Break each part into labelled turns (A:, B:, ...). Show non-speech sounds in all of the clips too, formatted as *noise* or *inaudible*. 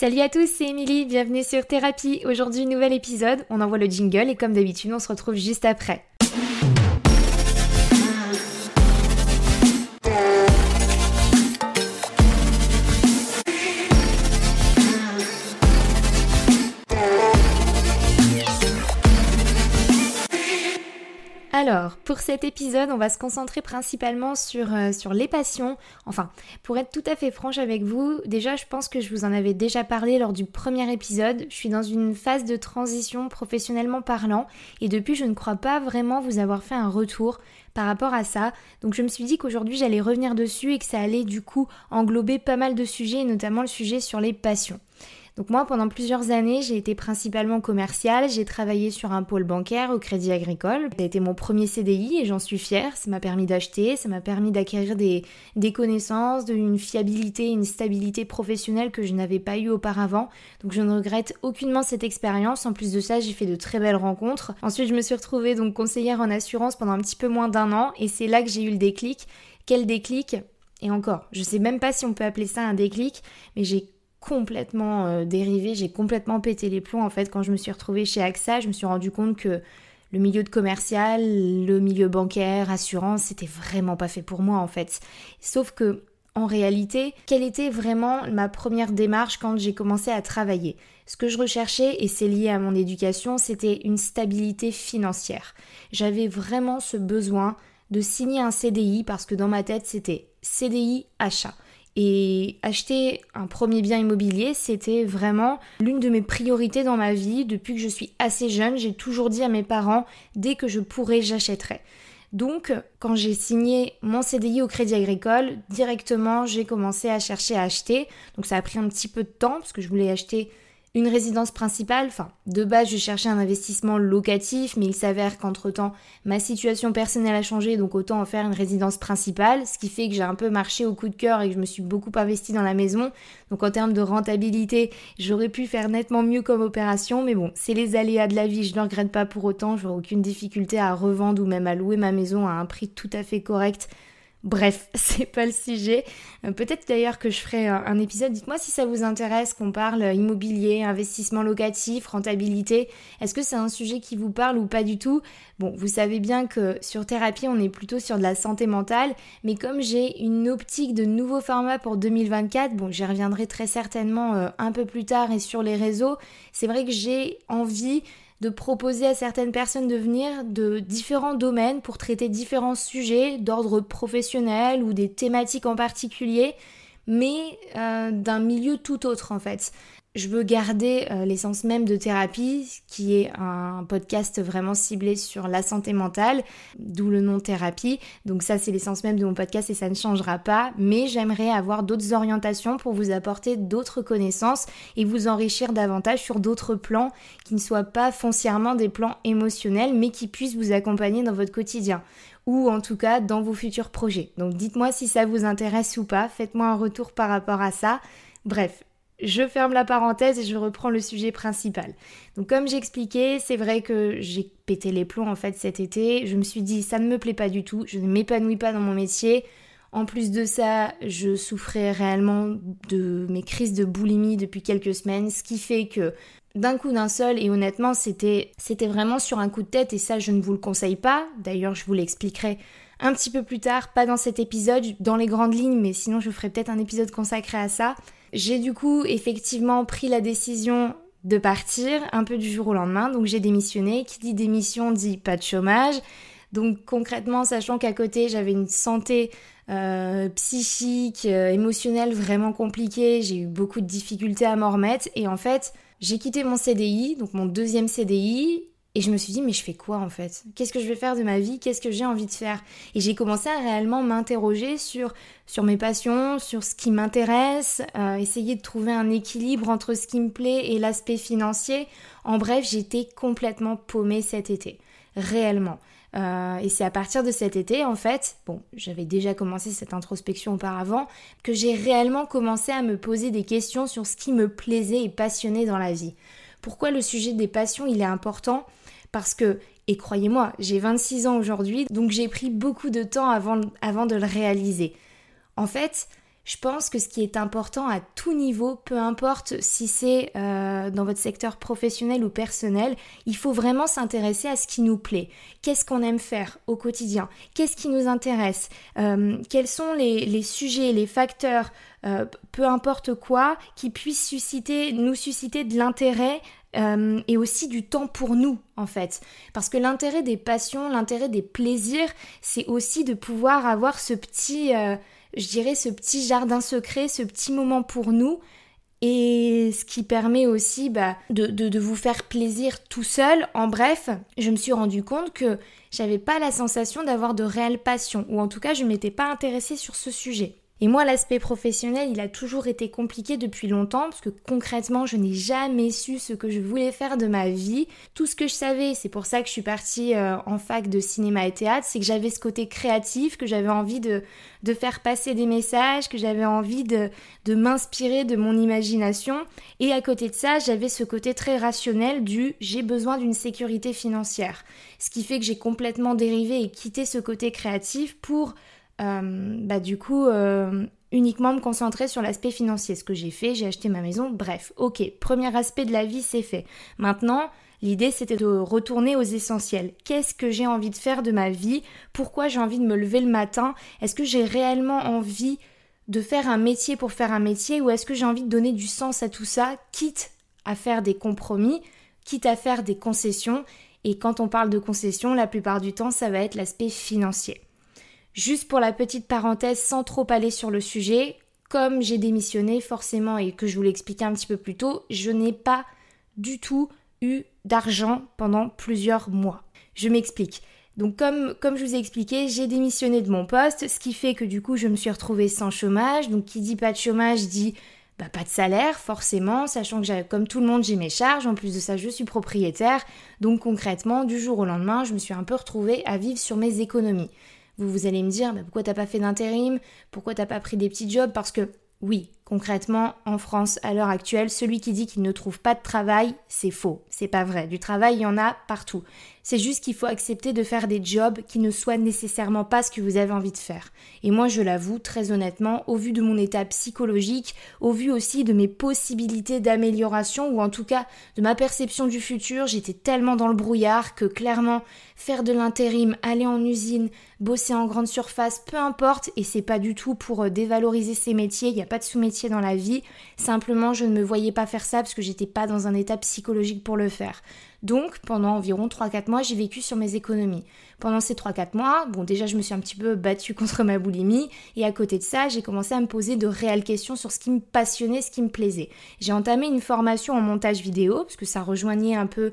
A: Salut à tous, c'est Émilie, bienvenue sur Thérapie. Aujourd'hui, nouvel épisode, on envoie le jingle et comme d'habitude, on se retrouve juste après. Alors, pour cet épisode, on va se concentrer principalement sur, euh, sur les passions. Enfin, pour être tout à fait franche avec vous, déjà, je pense que je vous en avais déjà parlé lors du premier épisode. Je suis dans une phase de transition professionnellement parlant et depuis, je ne crois pas vraiment vous avoir fait un retour par rapport à ça. Donc je me suis dit qu'aujourd'hui j'allais revenir dessus et que ça allait du coup englober pas mal de sujets, notamment le sujet sur les passions. Donc moi, pendant plusieurs années, j'ai été principalement commerciale. J'ai travaillé sur un pôle bancaire au Crédit Agricole. Ça été mon premier CDI et j'en suis fière. Ça m'a permis d'acheter, ça m'a permis d'acquérir des, des connaissances, une fiabilité, une stabilité professionnelle que je n'avais pas eu auparavant. Donc je ne regrette aucunement cette expérience. En plus de ça, j'ai fait de très belles rencontres. Ensuite, je me suis retrouvée donc conseillère en assurance pendant un petit peu moins d'un an et c'est là que j'ai eu le déclic. Quel déclic? Et encore, je sais même pas si on peut appeler ça un déclic, mais j'ai complètement euh, dérivé, j'ai complètement pété les plombs en fait quand je me suis retrouvée chez AXA, je me suis rendu compte que le milieu de commercial, le milieu bancaire, assurance, c'était vraiment pas fait pour moi en fait. Sauf que en réalité, quelle était vraiment ma première démarche quand j'ai commencé à travailler? Ce que je recherchais, et c'est lié à mon éducation, c'était une stabilité financière. J'avais vraiment ce besoin de signer un CDI parce que dans ma tête, c'était CDI achat. Et acheter un premier bien immobilier, c'était vraiment l'une de mes priorités dans ma vie. Depuis que je suis assez jeune, j'ai toujours dit à mes parents, dès que je pourrais, j'achèterai. Donc, quand j'ai signé mon CDI au Crédit Agricole, directement, j'ai commencé à chercher à acheter. Donc, ça a pris un petit peu de temps parce que je voulais acheter une résidence principale, enfin, de base, je cherchais un investissement locatif, mais il s'avère qu'entre-temps, ma situation personnelle a changé, donc autant en faire une résidence principale, ce qui fait que j'ai un peu marché au coup de cœur et que je me suis beaucoup investi dans la maison. Donc en termes de rentabilité, j'aurais pu faire nettement mieux comme opération, mais bon, c'est les aléas de la vie, je ne regrette pas pour autant, j'aurais aucune difficulté à revendre ou même à louer ma maison à un prix tout à fait correct Bref, *laughs* c'est pas le sujet. Euh, peut-être d'ailleurs que je ferai un, épisode. Dites-moi si ça vous intéresse qu'on parle immobilier, investissement locatif, rentabilité. Est-ce que c'est un sujet qui vous parle ou pas du tout? Bon, vous savez bien que sur thérapie, on est plutôt sur de la santé mentale, mais comme j'ai une optique de nouveau format pour 2024, bon, j'y reviendrai très certainement euh, un peu plus tard et sur les réseaux. C'est vrai que j'ai envie de proposer à certaines personnes de venir de différents domaines pour traiter différents sujets d'ordre professionnel ou des thématiques en particulier, mais euh, d'un milieu tout autre en fait je veux garder euh, l'essence même de thérapie, qui est un podcast vraiment ciblé sur la santé mentale, d'où le nom thérapie. Donc ça, c'est l'essence même de mon podcast et ça ne changera pas. Mais j'aimerais avoir d'autres orientations pour vous apporter d'autres connaissances et vous enrichir davantage sur d'autres plans qui ne soient pas foncièrement des plans émotionnels, mais qui puissent vous accompagner dans votre quotidien ou en tout cas dans vos futurs projets. Donc dites-moi si ça vous intéresse ou pas, faites-moi un retour par rapport à ça. Bref, je ferme la parenthèse et je reprends le sujet principal. Donc comme j'expliquais, c'est vrai que j'ai pété les plombs en fait cet été. Je me suis dit ça ne me plaît pas du tout, je ne m'épanouis pas dans mon métier. En plus de ça, je souffrais réellement de mes crises de boulimie depuis quelques semaines, ce qui fait que d'un coup d'un seul, et honnêtement c'était, c'était vraiment sur un coup de tête et ça je ne vous le conseille pas. D'ailleurs je vous l'expliquerai un petit peu plus tard, pas dans cet épisode, dans les grandes lignes, mais sinon je ferai peut-être un épisode consacré à ça. J'ai du coup effectivement pris la décision de partir un peu du jour au lendemain, donc j'ai démissionné. Qui dit démission dit pas de chômage. Donc concrètement, sachant qu'à côté j'avais une santé euh, psychique, euh, émotionnelle vraiment compliquée, j'ai eu beaucoup de difficultés à m'en remettre et en fait j'ai quitté mon CDI, donc mon deuxième CDI, et je me suis dit, mais je fais quoi en fait? Qu'est-ce que je vais faire de ma vie? Qu'est-ce que j'ai envie de faire? Et j'ai commencé à réellement m'interroger sur, sur mes passions, sur ce qui m'intéresse, euh, essayer de trouver un équilibre entre ce qui me plaît et l'aspect financier. En bref, j'étais complètement paumée cet été, réellement. Euh, et c'est à partir de cet été, en fait, bon, j'avais déjà commencé cette introspection auparavant, que j'ai réellement commencé à me poser des questions sur ce qui me plaisait et passionnait dans la vie. Pourquoi le sujet des passions, il est important? Parce que, et croyez-moi, j'ai 26 ans aujourd'hui, donc j'ai pris beaucoup de temps avant, avant de le réaliser. En fait, je pense que ce qui est important à tout niveau, peu importe si c'est euh, dans votre secteur professionnel ou personnel, il faut vraiment s'intéresser à ce qui nous plaît. Qu'est-ce qu'on aime faire au quotidien? Qu'est-ce qui nous intéresse? Euh, Quels sont les, sujets, les facteurs, euh, peu importe quoi, qui puissent susciter, nous susciter de l'intérêt et aussi du temps pour nous en fait. Parce que l'intérêt des passions, l'intérêt des plaisirs, c'est aussi de pouvoir avoir ce petit je dirais, ce petit jardin secret, ce petit moment pour nous. Et ce qui permet aussi bah, de, de, vous faire plaisir tout seul. En bref, je me suis rendu compte que j'avais pas la sensation d'avoir de réelle passion, ou en tout cas je m'étais pas intéressée sur ce sujet. Et moi, l'aspect professionnel, il a toujours été compliqué depuis longtemps parce que concrètement, je n'ai jamais su ce que je voulais faire de ma vie. Tout ce que je savais, c'est pour ça que je suis partie euh, en fac de cinéma et théâtre, c'est que j'avais ce côté créatif, que j'avais envie de, faire passer des messages, que j'avais envie de, de m'inspirer de mon imagination. Et à côté de ça, j'avais ce côté très rationnel du j'ai besoin d'une sécurité financière. Ce qui fait que j'ai complètement dérivé et quitté ce côté créatif pour bah, du coup, euh, uniquement me concentrer sur l'aspect financier. Ce que j'ai fait, j'ai acheté ma maison, bref, ok, premier aspect de la vie, c'est fait. Maintenant, l'idée, c'était de retourner aux essentiels. Qu'est-ce que j'ai envie de faire de ma vie? Pourquoi j'ai envie de me lever le matin? Est-ce que j'ai réellement envie de faire un métier pour faire un métier? Ou est-ce que j'ai envie de donner du sens à tout ça, quitte à faire des compromis, quitte à faire des concessions? Et quand on parle de concessions, la plupart du temps, ça va être l'aspect financier. Juste pour la petite parenthèse, sans trop aller sur le sujet, comme j'ai démissionné forcément et que je vous l'expliquais un petit peu plus tôt, je n'ai pas du tout eu d'argent pendant plusieurs mois. Je m'explique. Donc comme, je vous ai expliqué, j'ai démissionné de mon poste, ce qui fait que du coup je me suis retrouvée sans chômage. Donc qui dit pas de chômage dit bah, pas de salaire forcément, sachant que comme tout le monde j'ai mes charges, en plus de ça je suis propriétaire. Donc concrètement, du jour au lendemain, je me suis un peu retrouvée à vivre sur mes économies. Vous, allez me dire, mais pourquoi t'as pas fait d'intérim? Pourquoi t'as pas pris des petits jobs? Parce que oui, concrètement, en France, à l'heure actuelle, celui qui dit qu'il ne trouve pas de travail, c'est faux. C'est pas vrai. Du travail, il y en a partout. C'est juste qu'il faut accepter de faire des jobs qui ne soient nécessairement pas ce que vous avez envie de faire. Et moi, je l'avoue, très honnêtement, au vu de mon état psychologique, au vu aussi de mes possibilités d'amélioration, ou en tout cas de ma perception du futur, j'étais tellement dans le brouillard que clairement, faire de l'intérim, aller en usine, bosser en grande surface, peu importe, et c'est pas du tout pour euh, dévaloriser ces métiers, il n'y a pas de dans la vie, simplement je ne me voyais pas faire ça parce que j'étais pas dans un état psychologique pour le faire. Donc pendant environ 3-4 mois, j'ai vécu sur mes économies. Pendant ces 3-4 mois, bon déjà je me suis un petit peu battue contre ma boulimie et à côté de ça, j'ai commencé à me poser de réelles questions sur ce qui me passionnait, ce qui me plaisait. J'ai entamé une formation en montage vidéo parce que ça rejoignait un peu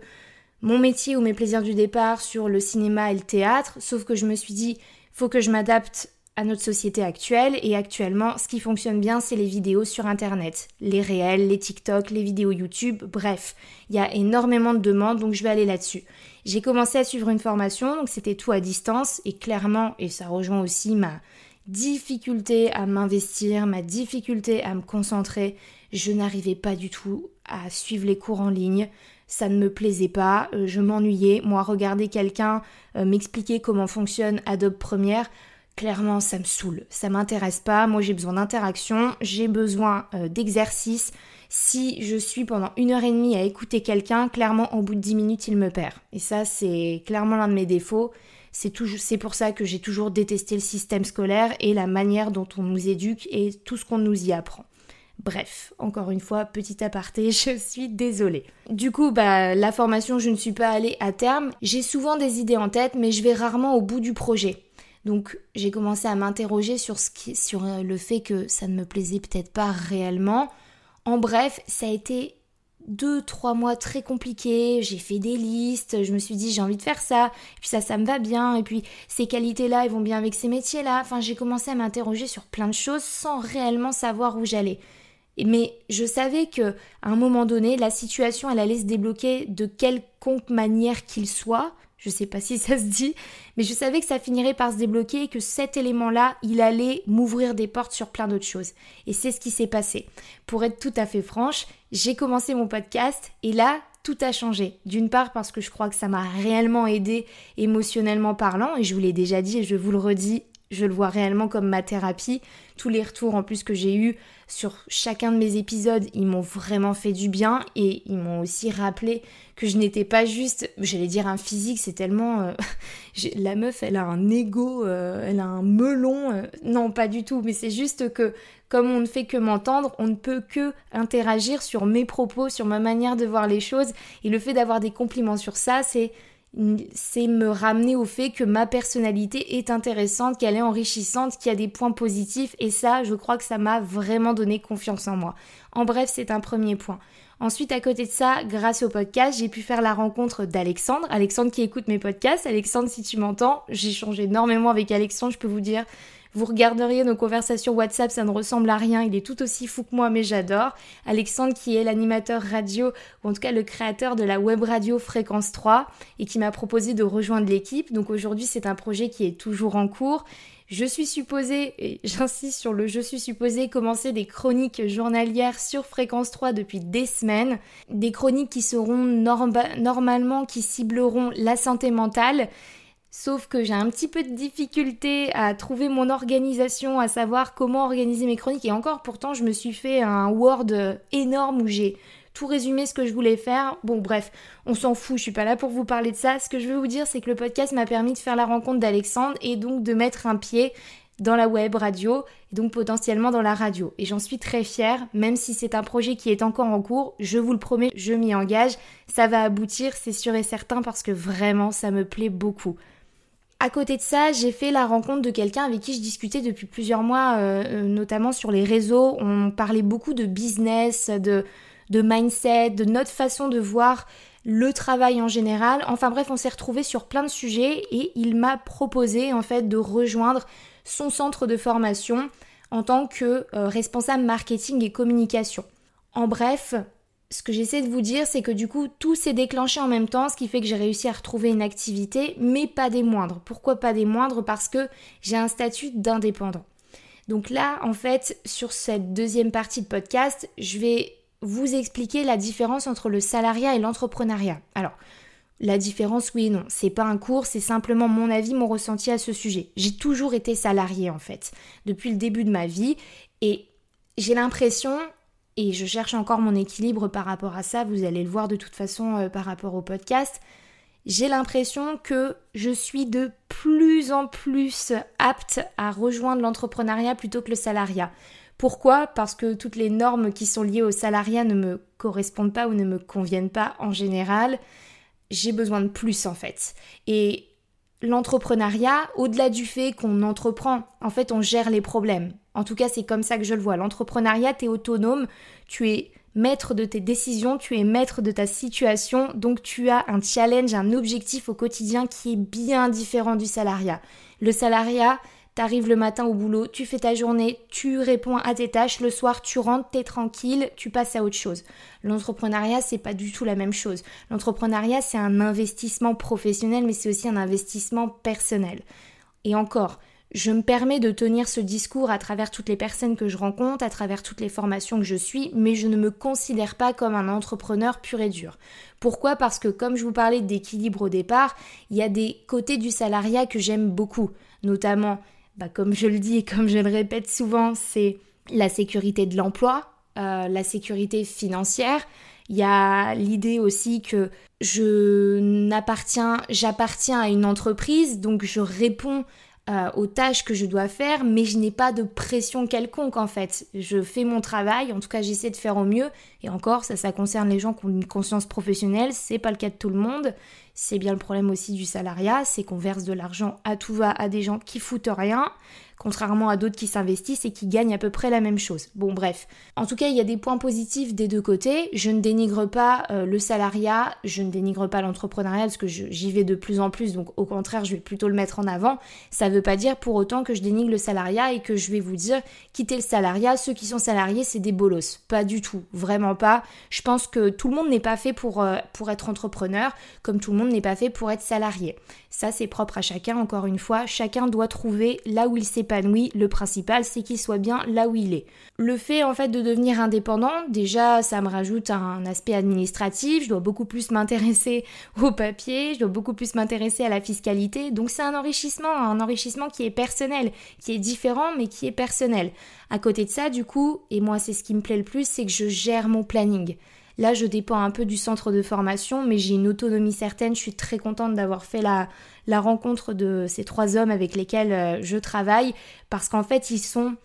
A: mon métier ou mes plaisirs du départ sur le cinéma et le théâtre, sauf que je me suis dit, faut que je m'adapte à notre société actuelle et actuellement ce qui fonctionne bien c'est les vidéos sur internet, les réels, les TikTok, les vidéos YouTube, bref, il y a énormément de demandes donc je vais aller là-dessus. J'ai commencé à suivre une formation donc c'était tout à distance et clairement et ça rejoint aussi ma difficulté à m'investir, ma difficulté à me concentrer, je n'arrivais pas du tout à suivre les cours en ligne ça ne me plaisait pas, euh, je m'ennuyais. Moi, regarder quelqu'un euh, m'expliquer comment fonctionne Adobe Premiere, clairement, ça me saoule. Ça m'intéresse pas. Moi, j'ai besoin d'interaction, j'ai besoin euh, d'exercice. Si je suis pendant une heure et demie à écouter quelqu'un, clairement, au bout de dix minutes, il me perd. Et ça, c'est clairement l'un de mes défauts. C'est, c'est pour ça que j'ai toujours détesté le système scolaire et la manière dont on nous éduque et tout ce qu'on nous y apprend. Bref, encore une fois, petit aparté, *laughs* je suis désolée. Du coup, bah, la formation, je ne suis pas allée à terme. J'ai souvent des idées en tête, mais je vais rarement au bout du projet. Donc, j'ai commencé à m'interroger sur, ce qui, sur euh, le fait que ça ne me plaisait peut-être pas réellement. En bref, ça a été deux, trois mois très compliqués, j'ai fait des listes, je me suis dit j'ai envie de faire ça, et puis ça, ça me va bien, et puis ces qualités-là, elles vont bien avec ces métiers-là. Enfin, j'ai commencé à m'interroger sur plein de choses sans réellement savoir où j'allais. Mais je savais que à un moment donné, la situation, elle allait se débloquer de quelconque manière qu'il soit. Je sais pas si ça se dit, mais je savais que ça finirait par se débloquer et que cet élément-là, il allait m'ouvrir des portes sur plein d'autres choses. Et c'est ce qui s'est passé. Pour être tout à fait franche, j'ai commencé mon podcast et là, tout a changé. D'une part parce que je crois que ça m'a réellement aidé émotionnellement parlant, et je vous l'ai déjà dit et je vous le redis, je le vois réellement comme ma thérapie. Tous les retours en plus que j'ai eus sur chacun de mes épisodes, ils m'ont vraiment fait du bien et ils m'ont aussi rappelé que je n'étais pas juste, j'allais dire un physique, c'est tellement... Euh, *laughs* la meuf, elle a un ego, euh, elle a un melon. Euh, non, pas du tout, mais c'est juste que comme on ne fait que m'entendre, on ne peut que interagir sur mes propos, sur ma manière de voir les choses. Et le fait d'avoir des compliments sur ça, c'est c'est me ramener au fait que ma personnalité est intéressante, qu'elle est enrichissante, qu'il y a des points positifs et ça, je crois que ça m'a vraiment donné confiance en moi. En bref, c'est un premier point. Ensuite, à côté de ça, grâce au podcast, j'ai pu faire la rencontre d'Alexandre. Alexandre qui écoute mes podcasts. Alexandre, si tu m'entends, j'ai changé énormément avec Alexandre, je peux vous dire. Vous regarderiez nos conversations WhatsApp, ça ne ressemble à rien, il est tout aussi fou que moi, mais j'adore. Alexandre qui est l'animateur radio, ou en tout cas le créateur de la web radio Fréquence 3, et qui m'a proposé de rejoindre l'équipe. Donc aujourd'hui c'est un projet qui est toujours en cours. Je suis supposée, et *laughs* j'insiste sur le je suis supposée, commencer des chroniques journalières sur Fréquence 3 depuis des semaines. Des chroniques qui seront normalement, qui cibleront la santé mentale Sauf que j'ai un petit peu de difficulté à trouver mon organisation, à savoir comment organiser mes chroniques. Et encore, pourtant, je me suis fait un Word énorme où j'ai tout résumé ce que je voulais faire. Bon, bref, on s'en fout, je suis pas là pour vous parler de ça. Ce que je veux vous dire, c'est que le podcast m'a permis de faire la rencontre d'Alexandre et donc de mettre un pied dans la web radio et donc potentiellement dans la radio. Et j'en suis très fière, même si c'est un projet qui est encore en cours, je vous le promets, je m'y engage, ça va aboutir, c'est sûr et certain parce que vraiment ça me plaît beaucoup. À côté de ça, j'ai fait la rencontre de quelqu'un avec qui je discutais depuis plusieurs mois, euh, euh, notamment sur les réseaux. On parlait beaucoup de business, de, mindset, de notre façon de voir le travail en général. Enfin bref, on s'est retrouvés sur plein de sujets et il m'a proposé en fait de rejoindre son centre de formation en tant que euh, responsable marketing et communication. En bref, ce que j'essaie de vous dire, c'est que du coup, tout s'est déclenché en même temps, ce qui fait que j'ai réussi à retrouver une activité, mais pas des moindres. Pourquoi pas des moindres? Parce que j'ai un statut d'indépendant. Donc là, en fait, sur cette deuxième partie de podcast, je vais vous expliquer la différence entre le salariat et l'entrepreneuriat. Alors, la différence, oui et non. C'est pas un cours, c'est simplement mon avis, mon ressenti à ce sujet. J'ai toujours été salarié en fait, depuis le début de ma vie, et j'ai l'impression et je cherche encore mon équilibre par rapport à ça, vous allez le voir de toute façon euh, par rapport au podcast, j'ai l'impression que je suis de plus en plus apte à rejoindre l'entrepreneuriat plutôt que le salariat. Pourquoi? Parce que toutes les normes qui sont liées au salariat ne me correspondent pas ou ne me conviennent pas en général. J'ai besoin de plus en fait. Et l'entrepreneuriat, au-delà du fait qu'on entreprend, en fait on gère les problèmes. En tout cas, c'est comme ça que je le vois. L'entrepreneuriat, tu es autonome, tu es maître de tes décisions, tu es maître de ta situation, donc tu as un challenge, un objectif au quotidien qui est bien différent du salariat. Le salariat, T'arrives le matin au boulot, tu fais ta journée, tu réponds à tes tâches, le soir tu rentres, t'es tranquille, tu passes à autre chose. L'entrepreneuriat, c'est pas du tout la même chose. L'entrepreneuriat, c'est un investissement professionnel, mais c'est aussi un investissement personnel. Et encore, je me permets de tenir ce discours à travers toutes les personnes que je rencontre, à travers toutes les formations que je suis, mais je ne me considère pas comme un entrepreneur pur et dur. Pourquoi? Parce que comme je vous parlais d'équilibre au départ, il y a des côtés du salariat que j'aime beaucoup, notamment, bah, comme je le dis et comme je le répète souvent, c'est la sécurité de l'emploi, euh, la sécurité financière. Il y a l'idée aussi que je n'appartiens, j'appartiens à une entreprise, donc je réponds euh, aux tâches que je dois faire, mais je n'ai pas de pression quelconque en fait. Je fais mon travail, en tout cas j'essaie de faire au mieux, et encore ça, ça concerne les gens qui ont une conscience professionnelle, c'est pas le cas de tout le monde. C'est bien le problème aussi du salariat, c'est qu'on verse de l'argent à tout va à des gens qui foutent rien contrairement à d'autres qui s'investissent et qui gagnent à peu près la même chose. Bon bref, en tout cas il y a des points positifs des deux côtés. Je ne dénigre pas euh, le salariat, je ne dénigre pas l'entrepreneuriat parce que j'y vais de plus en plus, donc au contraire je vais plutôt le mettre en avant. Ça ne veut pas dire pour autant que je dénigre le salariat et que je vais vous dire quitter le salariat, ceux qui sont salariés c'est des bolos. Pas du tout, vraiment pas. Je pense que tout le monde n'est pas fait pour, euh, pour être entrepreneur, comme tout le monde n'est pas fait pour être salarié. Ça, c'est propre à chacun, encore une fois. Chacun doit trouver là où il s'épanouit. Le principal, c'est qu'il soit bien là où il est. Le fait, en fait, de devenir indépendant, déjà, ça me rajoute un aspect administratif. Je dois beaucoup plus m'intéresser *laughs* au papier, je dois beaucoup plus m'intéresser à la fiscalité. Donc, c'est un enrichissement, un enrichissement qui est personnel, qui est différent, mais qui est personnel. À côté de ça, du coup, et moi, c'est ce qui me plaît le plus, c'est que je gère mon planning. Là, je dépends un peu du centre de formation, mais j'ai une autonomie certaine. Je suis très contente d'avoir fait la, rencontre de ces trois hommes avec lesquels euh, je travaille, parce qu'en fait, ils sont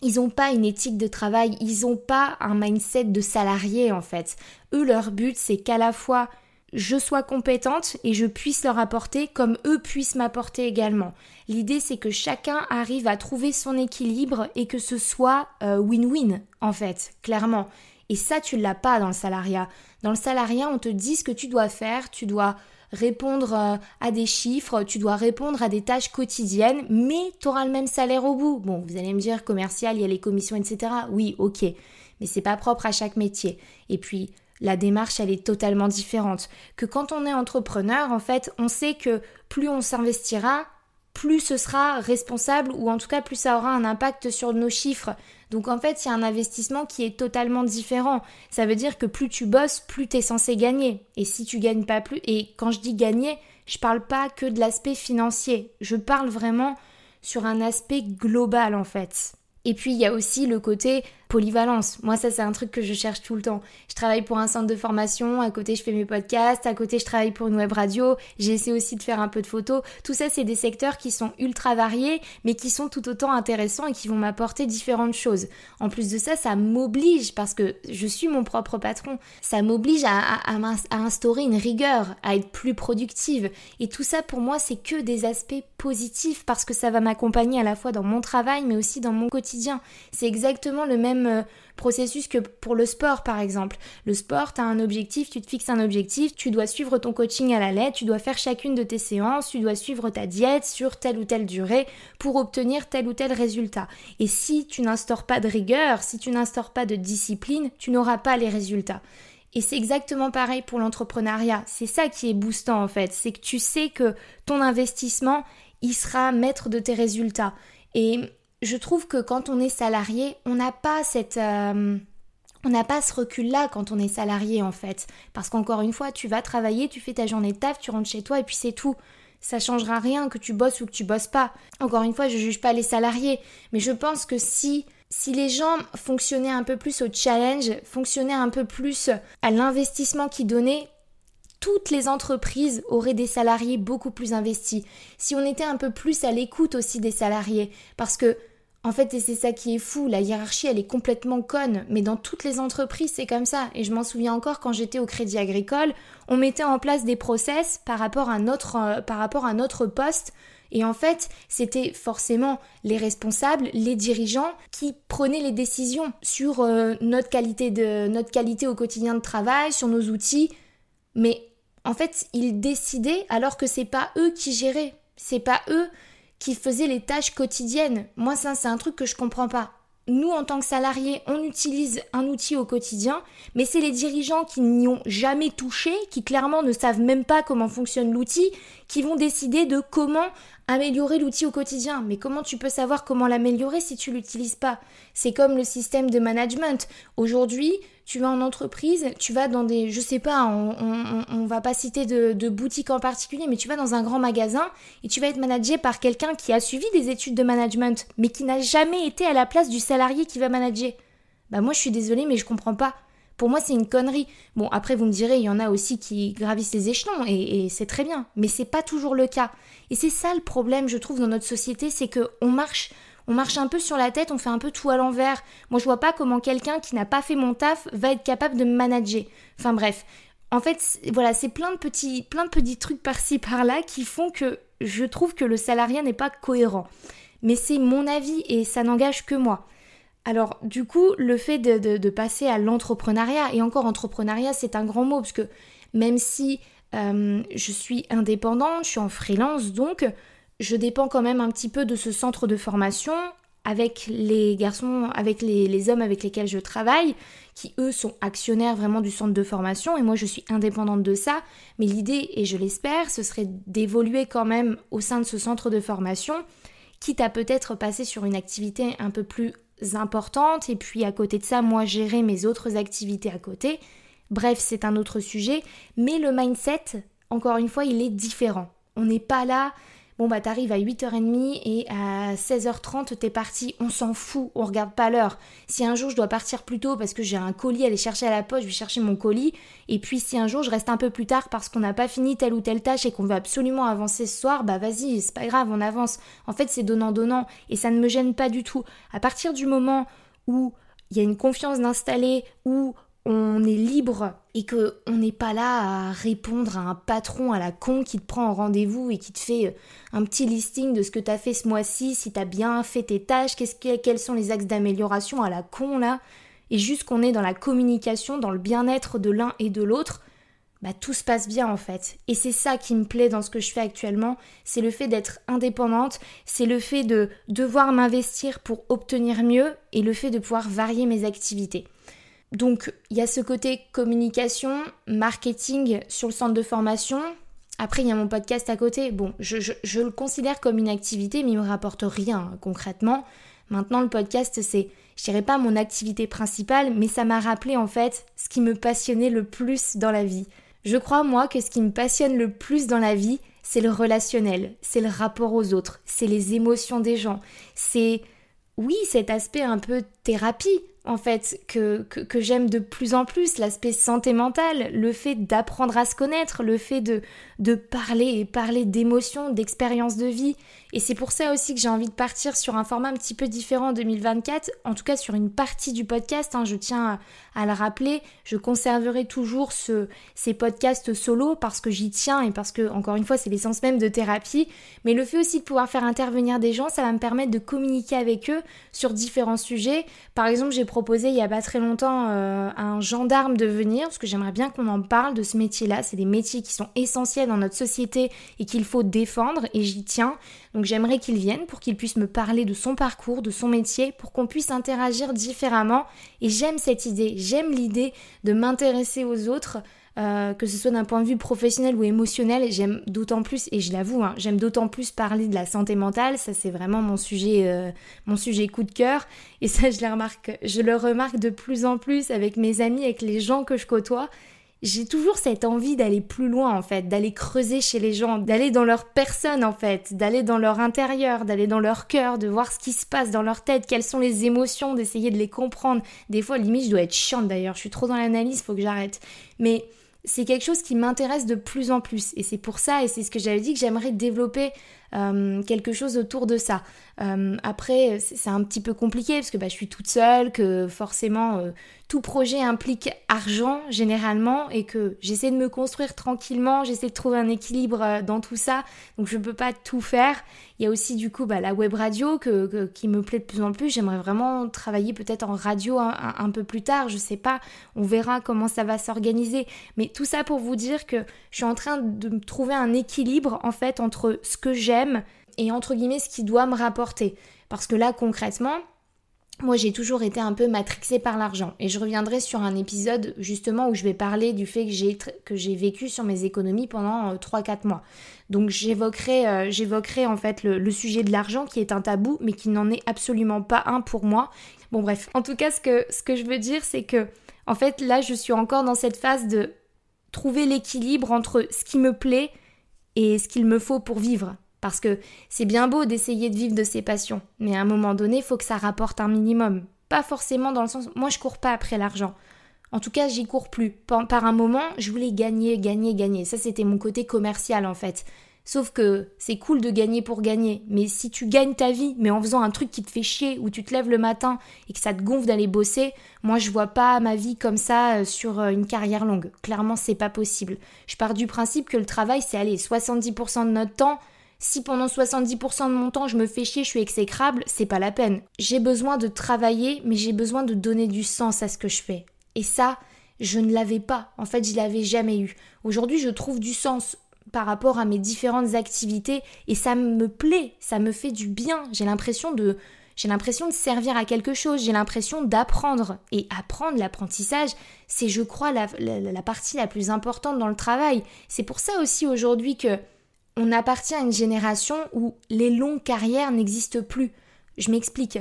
A: ils n'ont pas une éthique de travail, ils n'ont pas un mindset de salarié en fait. Eux, leur but, c'est qu'à la fois je sois compétente et je puisse leur apporter comme eux puissent m'apporter également. L'idée c'est que chacun arrive à trouver son équilibre et que ce soit euh, win-win en fait, clairement. Et ça tu l'as pas dans le salariat. Dans le salariat on te dit ce que tu dois faire, tu dois répondre euh, à des chiffres, tu dois répondre à des tâches quotidiennes, mais tu auras le même salaire au bout. Bon, vous allez me dire commercial, il y a les commissions, etc. Oui, ok, mais c'est pas propre à chaque métier. Et puis la démarche, elle est totalement différente. Que quand on est entrepreneur, en fait, on sait que plus on s'investira, plus ce sera responsable ou en tout cas plus ça aura un impact sur nos chiffres. Donc en fait, a un investissement qui est totalement différent. Ça veut dire que plus tu bosses, plus tu es censé gagner. Et si tu gagnes pas plus, et quand je dis gagner, je parle pas que de l'aspect financier. Je parle vraiment sur un aspect global en fait. Et puis il y a aussi le côté polyvalence. Moi, ça, c'est un truc que je cherche tout le temps. Je travaille pour un centre de formation, à côté, je fais mes podcasts, à côté, je travaille pour une web radio, j'essaie aussi de faire un peu de photos. Tout ça, c'est des secteurs qui sont ultra variés, mais qui sont tout autant intéressants et qui vont m'apporter différentes choses. En plus de ça, ça m'oblige, parce que je suis mon propre patron, ça m'oblige à, instaurer une rigueur, à être plus productive. Et tout ça, pour moi, c'est que des aspects positifs, parce que ça va m'accompagner à la fois dans mon travail, mais aussi dans mon quotidien. C'est exactement le même euh, processus que pour le sport par exemple. Le sport, tu as un objectif, tu te fixes un objectif, tu dois suivre ton coaching à la lettre, tu dois faire chacune de tes séances, tu dois suivre ta diète sur telle ou telle durée pour obtenir tel ou tel résultat. Et si tu n'instaures pas de rigueur, si tu n'instaures pas de discipline, tu n'auras pas les résultats. Et c'est exactement pareil pour l'entrepreneuriat. C'est ça qui est boostant en fait. C'est que tu sais que ton investissement, il sera maître de tes résultats. Et je trouve que quand on est salarié, on n'a pas cette... Euh, on n'a pas ce recul-là quand on est salarié en fait. Parce qu'encore une fois, tu vas travailler, tu fais ta journée de taf, tu rentres chez toi et puis c'est tout. Ça changera rien que tu bosses ou que tu bosses pas. Encore une fois, je juge pas les salariés, mais je pense que si si les gens fonctionnaient un peu plus au challenge, fonctionnaient un peu plus à l'investissement qu'ils donnaient, toutes les entreprises auraient des salariés beaucoup plus investis. Si on était un peu plus à l'écoute aussi des salariés, parce que en fait, et c'est ça qui est fou, la hiérarchie, elle est complètement conne, mais dans toutes les entreprises, c'est comme ça. Et je m'en souviens encore quand j'étais au Crédit Agricole, on mettait en place des process par rapport à notre, euh, par rapport à notre poste. Et en fait, c'était forcément les responsables, les dirigeants qui prenaient les décisions sur euh, notre qualité de notre qualité au quotidien de travail, sur nos outils. Mais en fait, ils décidaient alors que c'est pas eux qui géraient. C'est pas eux qui faisaient les tâches quotidiennes. Moi, ça, c'est un truc que je comprends pas. Nous, en tant que salariés, on utilise un outil au quotidien, mais c'est les dirigeants qui n'y ont jamais touché, qui clairement ne savent même pas comment fonctionne l'outil, qui vont décider de comment améliorer l'outil au quotidien. Mais comment tu peux savoir comment l'améliorer si tu l'utilises pas? C'est comme le système de management. Aujourd'hui, tu vas en entreprise, tu vas dans des, je sais pas, on, on, va pas citer de, de boutique en particulier, mais tu vas dans un grand magasin et tu vas être managé par quelqu'un qui a suivi des études de management, mais qui n'a jamais été à la place du salarié qui va manager. Bah moi je suis désolée, mais je comprends pas. Pour moi, c'est une connerie. Bon, après, vous me direz, il y en a aussi qui gravissent les échelons, et, c'est très bien. Mais c'est pas toujours le cas. Et c'est ça le problème, je trouve, dans notre société, c'est que on marche on marche un peu sur la tête, on fait un peu tout à l'envers. Moi, je vois pas comment quelqu'un qui n'a pas fait mon taf va être capable de me manager. Enfin bref, en fait, voilà, c'est plein de petits, plein de petits trucs par-ci par-là qui font que je trouve que le salariat n'est pas cohérent. Mais c'est mon avis et ça n'engage que moi. Alors, du coup, le fait de, passer à l'entrepreneuriat, et encore entrepreneuriat, c'est un grand mot, parce que même si euh, je suis indépendante, je suis en freelance, donc je dépends quand même un petit peu de ce centre de formation avec les garçons, avec les, hommes avec lesquels je travaille, qui eux sont actionnaires vraiment du centre de formation et moi je suis indépendante de ça. Mais l'idée, et je l'espère, ce serait d'évoluer quand même au sein de ce centre de formation, quitte à peut-être passer sur une activité un peu plus importante et puis à côté de ça, moi gérer mes autres activités à côté. Bref, c'est un autre sujet, mais le mindset, encore une fois, il est différent. On n'est pas là Bon bah t'arrives à 8h30 et à 16h30 t'es parti, on s'en fout, on regarde pas l'heure. Si un jour je dois partir plus tôt parce que j'ai un colis à aller chercher à la poste, je vais chercher mon colis. Et puis si un jour je reste un peu plus tard parce qu'on n'a pas fini telle ou telle tâche et qu'on veut absolument avancer ce soir, bah vas-y, c'est pas grave, on avance. En fait c'est donnant-donnant et ça ne me gêne pas du tout. À partir du moment où il y a une confiance d'installer, où on est libre et que on n'est pas là à répondre à un patron à la con qui te prend en rendez-vous et qui te fait euh, un petit listing de ce que tu as fait ce mois-ci, si tu as bien fait tes tâches, quels sont les axes d'amélioration à la con là, et juste qu'on est dans la communication, dans le bien-être de l'un et de l'autre, bah tout se passe bien en fait. Et c'est ça qui me plaît dans ce que je fais actuellement, c'est le fait d'être indépendante, c'est le fait de devoir m'investir pour obtenir mieux et le fait de pouvoir varier mes activités. Donc il y a ce côté communication, marketing sur le centre de formation. Après, il y a mon podcast à côté. Bon, je, le considère comme une activité, mais il me rapporte rien concrètement. Maintenant, le podcast, c'est, je dirais pas mon activité principale, mais ça m'a rappelé en fait ce qui me passionnait le plus dans la vie. Je crois, moi, que ce qui me passionne le plus dans la vie, c'est le relationnel, c'est le rapport aux autres, c'est les émotions des gens, c'est, oui, cet aspect un peu thérapie, en fait que, que, j'aime de plus en plus, l'aspect santé mentale, le fait d'apprendre à se connaître, le fait de, de parler et parler d'émotions, d'expériences de vie. Et c'est pour ça aussi que j'ai envie de partir sur un format un petit peu différent en 2024, en tout cas sur une partie du podcast, hein, je tiens à, le rappeler, je conserverai toujours ce, ces podcasts solo parce que j'y tiens et parce que, encore une fois, c'est l'essence même de thérapie, mais le fait aussi de pouvoir faire intervenir des gens, ça va me permettre de communiquer avec eux sur différents sujets. Par exemple, j'ai il y a pas très longtemps euh, à un gendarme de venir, parce que j'aimerais bien qu'on en parle de ce métier-là, c'est des métiers qui sont essentiels dans notre société et qu'il faut défendre, et j'y tiens. Donc j'aimerais qu'il vienne pour qu'il puisse me parler de son parcours, de son métier, pour qu'on puisse interagir différemment. Et j'aime cette idée, j'aime l'idée de m'intéresser aux autres, euh, que ce soit d'un point de vue professionnel ou émotionnel. J'aime d'autant plus, et je l'avoue, hein, j'aime d'autant plus parler de la santé mentale. Ça c'est vraiment mon sujet, euh, mon sujet coup de cœur. Et ça je le remarque, je le remarque de plus en plus avec mes amis, avec les gens que je côtoie j'ai toujours cette envie d'aller plus loin en fait, d'aller creuser chez les gens, d'aller dans leur personne en fait, d'aller dans leur intérieur, d'aller dans leur cœur, de voir ce qui se passe dans leur tête, quelles sont les émotions, d'essayer de les comprendre. Des fois, limite, je dois être chiante d'ailleurs, je suis trop dans l'analyse, faut que j'arrête. Mais c'est quelque chose qui m'intéresse de plus en plus. Et c'est pour ça et c'est ce que j'avais dit que j'aimerais développer euh, quelque chose autour de ça. Euh, après, c'est un petit peu compliqué parce que bah, je suis toute seule, que forcément euh, tout projet implique argent généralement et que j'essaie de me construire tranquillement, j'essaie de trouver un équilibre dans tout ça, donc je ne peux pas tout faire. Il y a aussi du coup bah, la web radio que, qui me plaît de plus en plus. J'aimerais vraiment travailler peut-être en radio un, un, peu plus tard, je sais pas, on verra comment ça va s'organiser. Mais tout ça pour vous dire que je suis en train de trouver un équilibre en fait entre ce que j'aime et entre guillemets ce qui doit me rapporter. Parce que là concrètement, moi j'ai toujours été un peu matrixée par l'argent et je reviendrai sur un épisode justement où je vais parler du fait que j'ai vécu sur mes économies pendant 3-4 euh, mois. Donc j'évoquerai euh, j'évoquerai en fait le, sujet de l'argent qui est un tabou mais qui n'en est absolument pas un pour moi. Bon bref, en tout cas ce que ce que je veux dire c'est que en fait là je suis encore dans cette phase de trouver l'équilibre entre ce qui me plaît et ce qu'il me faut pour vivre. Parce que c'est bien beau d'essayer de vivre de ses passions, mais à un moment donné, il faut que ça rapporte un minimum. Pas forcément dans le sens. Moi, je cours pas après l'argent. En tout cas, j'y cours plus. Par un moment, je voulais gagner, gagner, gagner. Ça, c'était mon côté commercial en fait. Sauf que c'est cool de gagner pour gagner, mais si tu gagnes ta vie, mais en faisant un truc qui te fait chier, où tu te lèves le matin et que ça te gonfle d'aller bosser, moi je vois pas ma vie comme ça euh, sur euh, une carrière longue. Clairement, c'est pas possible. Je pars du principe que le travail, c'est aller 70% de notre temps, si pendant 70% de mon temps je me fais chier, je suis exécrable, c'est pas la peine. J'ai besoin de travailler, mais j'ai besoin de donner du sens à ce que je fais. Et ça, je ne l'avais pas. En fait, je l'avais jamais eu. Aujourd'hui, je trouve du sens par rapport à mes différentes activités et ça me plaît, ça me fait du bien. J'ai l'impression de j'ai l'impression de servir à quelque chose, j'ai l'impression d'apprendre. Et apprendre, l'apprentissage, c'est, je crois, la, la, partie la plus importante dans le travail. C'est pour ça aussi aujourd'hui que on appartient à une génération où les longues carrières n'existent plus. Je m'explique.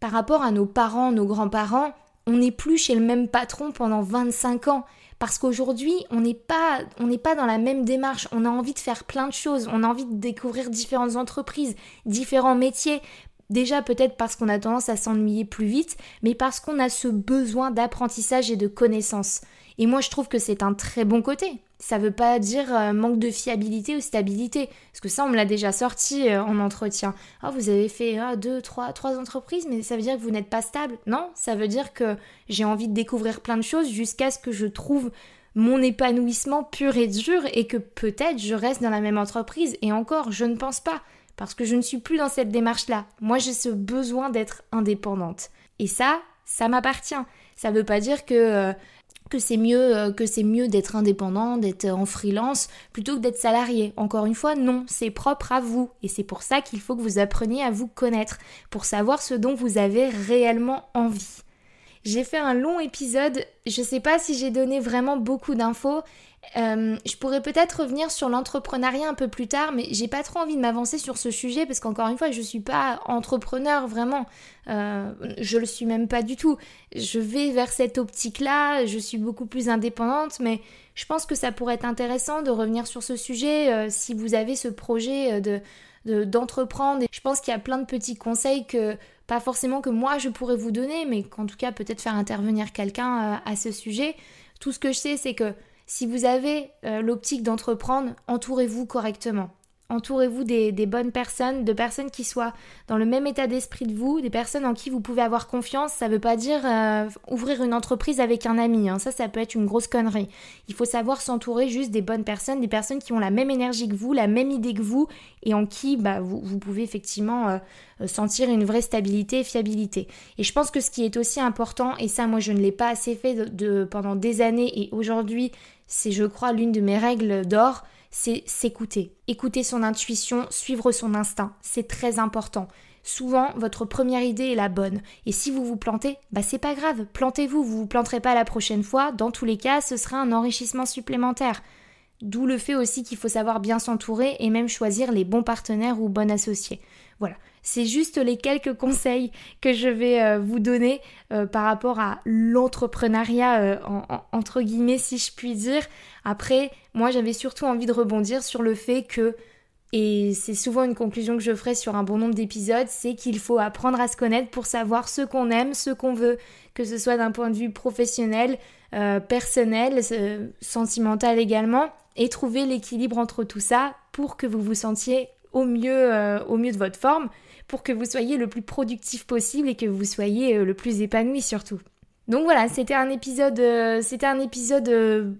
A: Par rapport à nos parents, nos grands-parents, on n'est plus chez le même patron pendant 25 ans. Parce qu'aujourd'hui, on n'est pas, on n'est pas dans la même démarche. On a envie de faire plein de choses. On a envie de découvrir différentes entreprises, différents métiers. Déjà peut-être parce qu'on a tendance à s'ennuyer plus vite, mais parce qu'on a ce besoin d'apprentissage et de connaissances. Et moi, je trouve que c'est un très bon côté. Ça veut pas dire euh, manque de fiabilité ou stabilité, parce que ça, on me l'a déjà sorti euh, en entretien. Ah, vous avez fait ah, deux, trois, trois entreprises, mais ça veut dire que vous n'êtes pas stable Non, ça veut dire que j'ai envie de découvrir plein de choses jusqu'à ce que je trouve mon épanouissement pur et dur et que peut-être je reste dans la même entreprise. Et encore, je ne pense pas, parce que je ne suis plus dans cette démarche-là. Moi, j'ai ce besoin d'être indépendante. Et ça, ça m'appartient. Ça veut pas dire que euh, que c'est mieux euh, que c'est mieux d'être indépendant, d'être en freelance plutôt que d'être salarié. Encore une fois, non, c'est propre à vous et c'est pour ça qu'il faut que vous appreniez à vous connaître pour savoir ce dont vous avez réellement envie. J'ai fait un long épisode, je sais pas si j'ai donné vraiment beaucoup d'infos, euh, je pourrais peut-être revenir sur l'entrepreneuriat un peu plus tard, mais j'ai pas trop envie de m'avancer sur ce sujet parce qu'encore une fois, je suis pas entrepreneur vraiment. Euh, je le suis même pas du tout. Je vais vers cette optique-là, je suis beaucoup plus indépendante, mais je pense que ça pourrait être intéressant de revenir sur ce sujet euh, si vous avez ce projet de d'entreprendre. je pense qu'il y a plein de petits conseils que pas forcément que moi je pourrais vous donner, mais qu'en tout cas peut-être faire intervenir quelqu'un à ce sujet. Tout ce que je sais, c'est que si vous avez euh, l'optique d'entreprendre, entourez-vous correctement. Entourez-vous des, bonnes personnes, de personnes qui soient dans le même état d'esprit de vous, des personnes en qui vous pouvez avoir confiance. Ça ne veut pas dire euh, ouvrir une entreprise avec un ami. Hein. Ça, ça peut être une grosse connerie. Il faut savoir s'entourer juste des bonnes personnes, des personnes qui ont la même énergie que vous, la même idée que vous, et en qui bah, vous, pouvez effectivement euh, sentir une vraie stabilité et fiabilité. Et je pense que ce qui est aussi important, et ça, moi, je ne l'ai pas assez fait pendant des années, et aujourd'hui, c'est, je crois, l'une de mes règles d'or c'est s'écouter. Écouter son intuition, suivre son instinct, c'est très important. Souvent, votre première idée est la bonne. Et si vous vous plantez, bah c'est pas grave, plantez-vous, vous vous planterez pas la prochaine fois. Dans tous les cas, ce sera un enrichissement supplémentaire. D'où le fait aussi qu'il faut savoir bien s'entourer et même choisir les bons partenaires ou bons associés. Voilà, c'est juste les quelques conseils que je vais euh, vous donner euh, par rapport à l'entrepreneuriat, euh, entre guillemets, si je puis dire. Après, moi j'avais surtout envie de rebondir sur le fait que, et c'est souvent une conclusion que je ferai sur un bon nombre d'épisodes, c'est qu'il faut apprendre à se connaître pour savoir ce qu'on aime, ce qu'on veut, que ce soit d'un point de vue professionnel, personnel, sentimental également et trouver l'équilibre entre tout ça pour que vous vous sentiez au mieux, euh, au mieux de votre forme, pour que vous soyez le plus productif possible et que vous soyez euh, le plus épanoui surtout. Donc voilà, c'était un épisode, euh, c'était un épisode,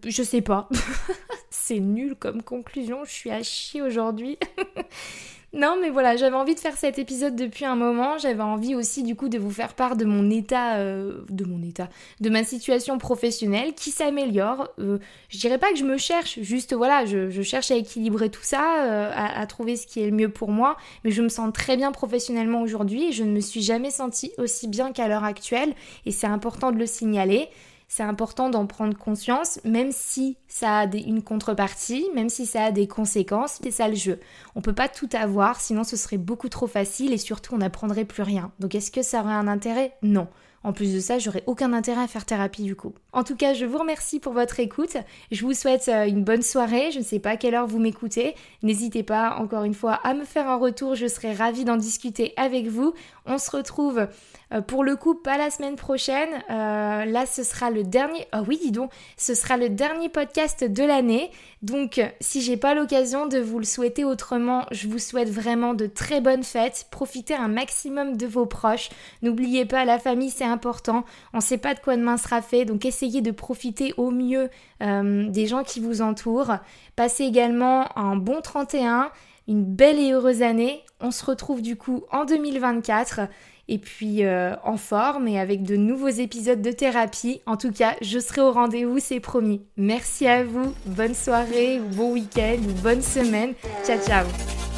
A: je sais pas. *laughs* C'est nul comme conclusion, je suis à chier aujourd'hui. *laughs* Non, mais voilà, j'avais envie de faire cet épisode depuis un moment. J'avais envie aussi, du coup, de vous faire part de mon état, euh, de mon état, de ma situation professionnelle qui s'améliore. Euh, je dirais pas que je me cherche, juste voilà, je, cherche à équilibrer tout ça, euh, à, à, trouver ce qui est le mieux pour moi. Mais je me sens très bien professionnellement aujourd'hui et je ne me suis jamais sentie aussi bien qu'à l'heure actuelle. Et c'est important de le signaler c'est important d'en prendre conscience, même si ça a une contrepartie, même si ça a des conséquences. C'est ça le jeu. On peut pas tout avoir, sinon ce serait beaucoup trop facile et surtout on n'apprendrait plus rien. Donc est-ce que ça aurait un intérêt? Non. En plus de ça, j'aurais aucun intérêt à faire thérapie du coup. En tout cas, je vous remercie pour votre écoute. Je vous souhaite euh, une bonne soirée. Je ne sais pas à quelle heure vous m'écoutez. N'hésitez pas, encore une fois, à me faire un retour. Je serai ravie d'en discuter avec vous. On se retrouve euh, pour le coup, pas la semaine prochaine. Euh, là, ce sera le dernier. Ah oui, dis donc, ce sera le dernier podcast de l'année. Donc, si j'ai pas l'occasion de vous le souhaiter autrement, je vous souhaite vraiment de très bonnes fêtes. Profitez un maximum de vos proches. N'oubliez pas, la famille, c'est important. On ne sait pas de quoi demain sera fait, donc essayez de profiter au mieux euh, des gens qui vous entourent. Passez également un bon 31 une belle et heureuse année. On se retrouve du coup en 2024 et puis euh, en forme et avec de nouveaux épisodes de thérapie. En tout cas, je serai au rendez-vous, c'est promis. Merci à vous, bonne soirée, bon week-end, bonne semaine. Ciao ciao